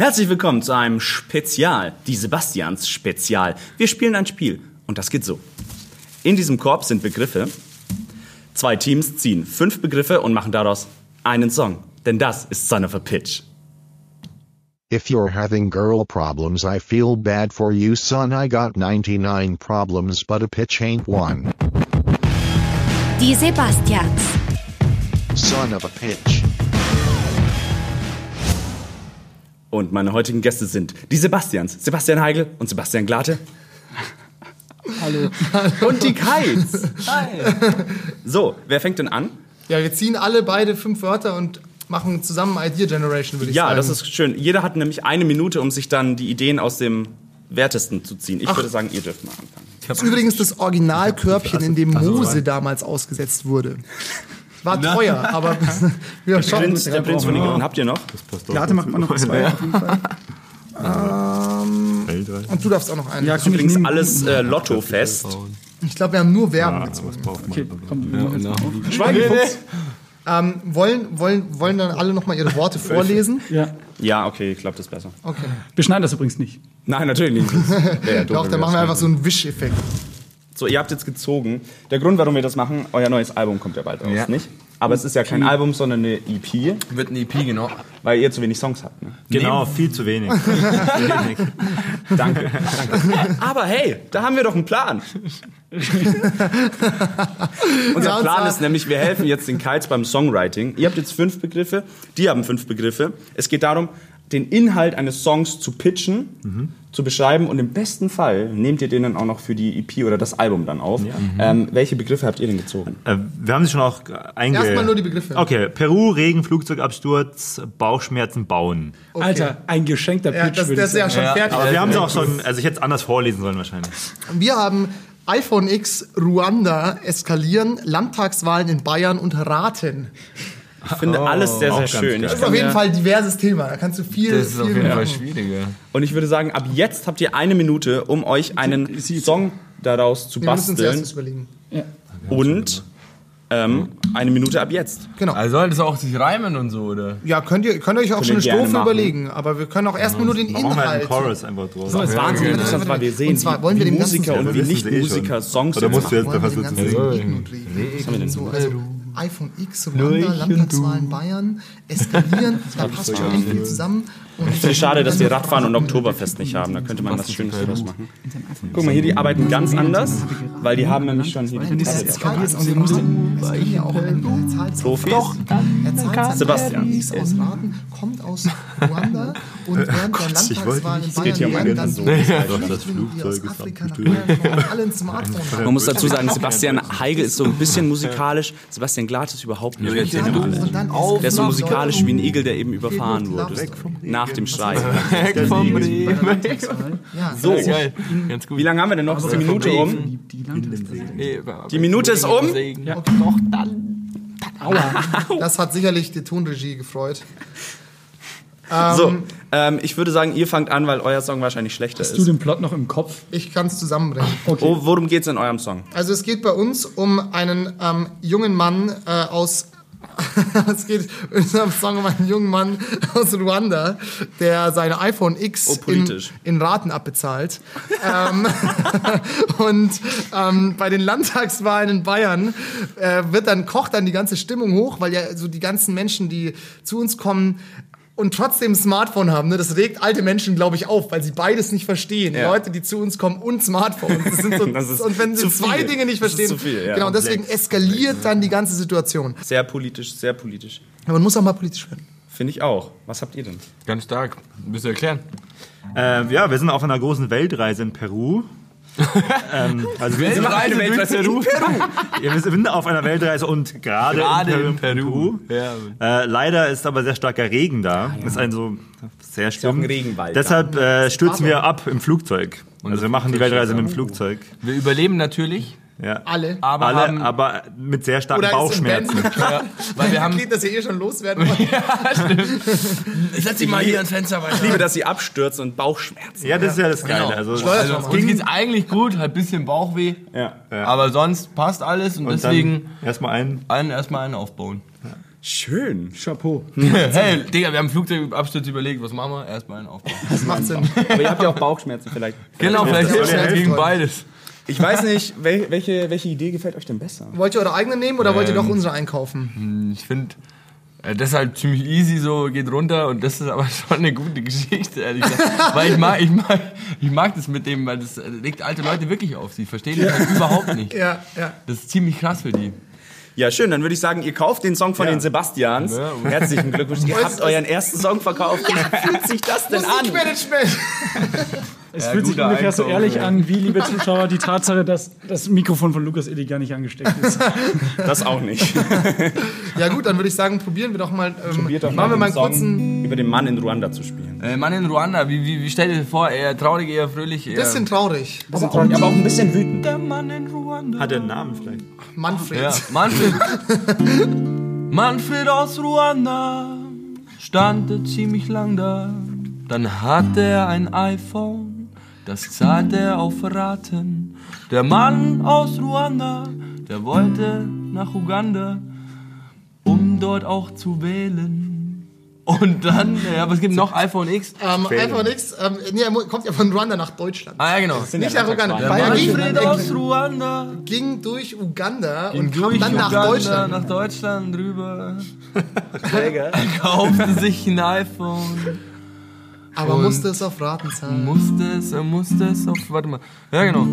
Herzlich willkommen zu einem Spezial, die Sebastians Spezial. Wir spielen ein Spiel und das geht so. In diesem Korb sind Begriffe. Zwei Teams ziehen fünf Begriffe und machen daraus einen Song. Denn das ist Son of a Pitch. If you're having girl problems, I feel bad for you, son. I got 99 problems, but a pitch ain't one. Die Sebastians. Son of a pitch. Und meine heutigen Gäste sind die Sebastians, Sebastian Heigl und Sebastian Glate. Hallo. Und die Kites. Hi. So, wer fängt denn an? Ja, wir ziehen alle beide fünf Wörter und machen zusammen Idea Generation, würde ich Ja, sagen. das ist schön. Jeder hat nämlich eine Minute, um sich dann die Ideen aus dem Wertesten zu ziehen. Ich Ach. würde sagen, ihr dürft mal anfangen. Das ist übrigens das Originalkörbchen, in dem Mose damals ausgesetzt wurde. War teuer, aber wir schauen Prinz, der Prinz von Ägypten, habt ihr noch? Late macht man noch zwei auf jeden Fall. Und du darfst auch noch einen. Ja, komm, ich Übrigens alles äh, Lotto fest. Ich glaube, wir haben nur Verben gezogen. Okay, komm, genau. Schweigefuchs. Ähm, wollen, wollen, wollen dann alle nochmal ihre Worte vorlesen? Ja. Ja, okay, ich glaube, das ist besser. Okay. Wir schneiden das übrigens nicht. Nein, natürlich nicht. Ja Doch, dann machen wir das einfach so einen Wischeffekt. So, ihr habt jetzt gezogen. Der Grund, warum wir das machen, euer neues Album kommt ja bald raus, Ja. nicht? Aber es ist ja kein Album, sondern eine EP, Wird ein EP, genau. weil ihr zu wenig Songs habt. Ne? Genau, viel zu wenig. Danke, danke. Aber hey, da haben wir doch einen Plan. Unser Ja, Plan ist nämlich, wir helfen jetzt den Kites beim Songwriting. Ihr habt jetzt fünf Begriffe, die haben fünf Begriffe. Es geht darum, den Inhalt eines Songs zu pitchen, zu beschreiben und im besten Fall nehmt ihr den dann auch noch für die EP oder das Album dann auf. Ähm, welche Begriffe habt ihr denn gezogen? Äh, wir haben sie schon auch einge... Erstmal nur die Begriffe. Okay, Peru, Regen, Flugzeugabsturz, Bauchschmerzen, Bauen. Alter, ein geschenkter Ja, Pitch, das, würde das ich ist ja schon fertig. Aber wir haben sie auch schon, also ich hätte es anders vorlesen sollen wahrscheinlich. Wir haben iPhone X, Ruanda, Eskalieren, Landtagswahlen in Bayern und Raten. Ich finde alles sehr, sehr ganz schön. Das ist auf jeden Fall ein diverses Thema. Da kannst du viel, Das ist viel auf jeden Fall schwieriger. Und ich würde sagen, ab jetzt habt ihr eine Minute, um euch einen Song daraus zu Wir müssen uns basteln. erstes überlegen. Und ähm, eine Minute ab jetzt. Genau. Also soll das auch sich reimen und so, oder? Ja, könnt ihr, könnt ihr euch auch schon eine Strophe machen. überlegen. Aber wir können auch erstmal nur den Machen wir halt einen Inhalt. Chorus einfach draus. Das ist Wahnsinn, wenn ich das mal wir sehen, Und zwar wie, wollen wir wie Musiker und wie Ja, eh Nicht-Musiker schon. Songs Oder musst du jetzt einfach so zu so wir denn so, so? also iPhone X, Ruanda, Landtagswahlen Bayern, eskalieren, da passt schon echt viel zusammen. Und Ich finde es schade, dass wir Radfahren und Oktoberfest nicht haben. Da könnte man was Schönes draus machen. Guck mal, hier, die arbeiten ganz anders, weil die haben nämlich schon hier die also Profis. Doch, Sebastian. kommt aus Ruanda und während der Landtagswahlen in geht hier Bayern um werden dann so. Das die Flugzeug aus ist Afrika nach Bayern alle ein Smartphone haben. Man muss dazu sagen, Sebastian Heigl ist so ein bisschen musikalisch. Sebastian Glatt ist überhaupt nicht. Ja, dann Der ist so musikalisch wie ein Igel, der eben überfahren wurde. Nach dem Schrei. Weg vom Regen. Ja, So, wie lange haben wir denn noch? Ist die Minute um? Die, Minute ist um. Doch, dann. Das hat sicherlich die Tonregie gefreut. So, ähm, ich würde sagen, ihr fangt an, weil euer Song wahrscheinlich schlechter Hast du ist. den Plot noch im Kopf? Ich kann es zusammenbringen. Oh, worum geht's in eurem Song? Also es geht bei uns um einen ähm, jungen Mann äh, aus es geht in unserem Song um einen jungen Mann aus Ruanda, der seine iPhone X Oh, in, politisch. in Raten abbezahlt. ähm, und ähm, bei den Landtagswahlen in Bayern äh, wird dann kocht dann die ganze Stimmung hoch, weil ja so die ganzen Menschen, die zu uns kommen, und trotzdem ein Smartphone haben, ne, das regt alte Menschen, glaube ich, auf, weil sie beides nicht verstehen. Ja. Leute, die zu uns kommen und Smartphones. Das sind so, Das ist und wenn sie zwei viel. Dinge nicht Das ist verstehen, zu viel, ja. genau, deswegen eskaliert dann die ganze Situation. Sehr politisch, sehr politisch. Aber man muss auch mal politisch werden. Finde ich auch. Was habt ihr denn? Ganz stark. Willst du erklären? Äh, ja, wir sind auf einer großen Weltreise in Peru. ähm, also wir sind, Weltreise durch Peru. ja, wir sind auf einer Weltreise und gerade Gerade in in Peru. Peru. Ja. Äh, leider ist aber sehr starker Regen da. Das ist ein so sehr ja schlimm. ein Regenwald Deshalb äh, stürzen wir ab im Flugzeug. Also wir machen die Weltreise mit dem Flugzeug. Wir überleben natürlich, Ja. Alle. aber Alle, haben... aber mit sehr starken Oder Bauchschmerzen. Ja, weil wir haben... Geht das ja eh schon loswerden wollen. Ich setz dich mal hier ans Fenster weiter. Ich liebe, dass sie abstürzen und Bauchschmerzen. Ja, das ist ja das Geile. Genau. Also, Also, uns geht's eigentlich gut, halt ein bisschen Bauchweh, Ja. aber sonst passt alles und, und deswegen erstmal ein. allen erstmal einen aufbauen. Schön. Chapeau. hey, Digga, wir haben Flugzeugabsturz überlegt. Was machen wir? Erstmal einen Aufbau. Das macht Sinn. Aber ihr habt ja auch Bauchschmerzen vielleicht. Genau, vielleicht es gegen beides. Ich weiß nicht, wel welche, welche Idee gefällt euch denn besser? Wollt ihr eure eigene nehmen oder wollt ihr Ähm. doch unsere einkaufen? Ich finde, äh, das ist halt ziemlich easy, so geht runter und das ist aber schon eine gute Geschichte, ehrlich gesagt. weil ich mag, ich mag, ich mag das mit dem, weil das legt alte Leute wirklich auf. Sie verstehen das halt überhaupt nicht. Ja, ja. Das ist ziemlich krass für die. Ja, schön. Dann würde ich sagen, ihr kauft den Song von den Sebastians. Ja. Herzlichen Glückwunsch. Ihr habt euren ersten Song verkauft. Wie fühlt sich das denn an? Musikmanagement. Es Ja, fühlt sich ungefähr so Einkauf, ehrlich ja. an, wie, liebe Zuschauer, die Tatsache, dass das Mikrofon von Lukas Illig gar nicht angesteckt ist. Das auch nicht. Ja gut, dann würde ich sagen, probieren wir doch mal. Ähm, doch machen wir mal einen kurzen. über den Mann in Ruanda zu spielen. Äh, Mann in Ruanda, wie, wie, wie stellt ihr dir vor? Eher traurig, eher fröhlich? Eher Bisschen traurig. Aber auch, aber auch ein bisschen wütend. der Mann in Ruanda. Hat er einen Namen vielleicht? Manfred. Ja, Manfred. Manfred aus Ruanda stand ziemlich lang da. Dann hatte er ein iPhone, das zahlte er auf Raten. Der Mann aus Ruanda, der wollte nach Uganda, um dort auch zu wählen. Und dann, ja, was gibt noch? iPhone X? Ähm, einfach nichts. Ähm, nee, er kommt ja von Ruanda nach Deutschland. Ah ja, genau. Nicht nach Uganda. Der Er ging, Manfred er aus Ruanda ging durch Uganda ging und kam durch dann nach Uganda, Deutschland. nach Deutschland rüber. kaufte sich ein iPhone. Aber und- musste es auf Raten zahlen. Musste es, er musste es auf. Warte mal. Ja, genau.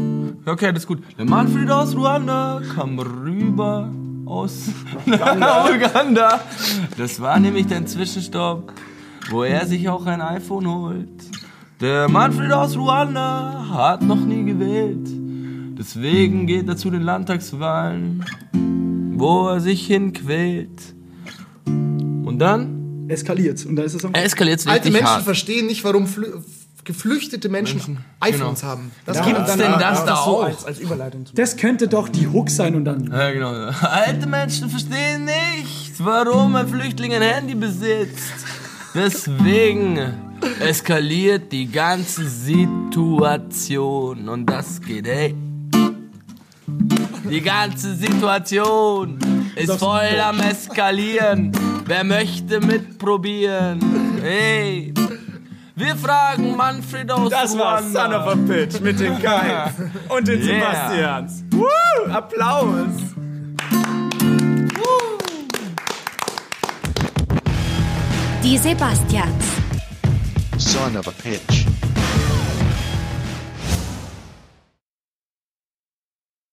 Okay, das ist gut. Der Manfred aus Ruanda kam rüber aus Uganda. Das war nämlich der Zwischenstopp, wo er sich auch ein iPhone holt. Der Manfred aus Ruanda hat noch nie gewählt. Deswegen geht er zu den Landtagswahlen, wo er sich hinquält. Und dann Eskaliert. Und da ist es auch. eskaliert es Alte Menschen hart. verstehen nicht, warum flü geflüchtete Menschen, Menschen, iPhones genau. haben. Das Gibt's geht denn das da auch? als, als Überleitung. Das könnte doch die Hook sein und dann. Ja, genau. Alte Menschen verstehen nicht, warum ein Flüchtling ein Handy besitzt. Deswegen eskaliert die ganze Situation. Und das geht, hey. Die ganze Situation ist voll am Eskalieren. Wer möchte mitprobieren? Hey. Wir fragen Manfred aus Das war. Son of a Bitch mit den Kai und den Yeah. Sebastians. Woo! Applaus! Die Sebastians. Son of a pitch.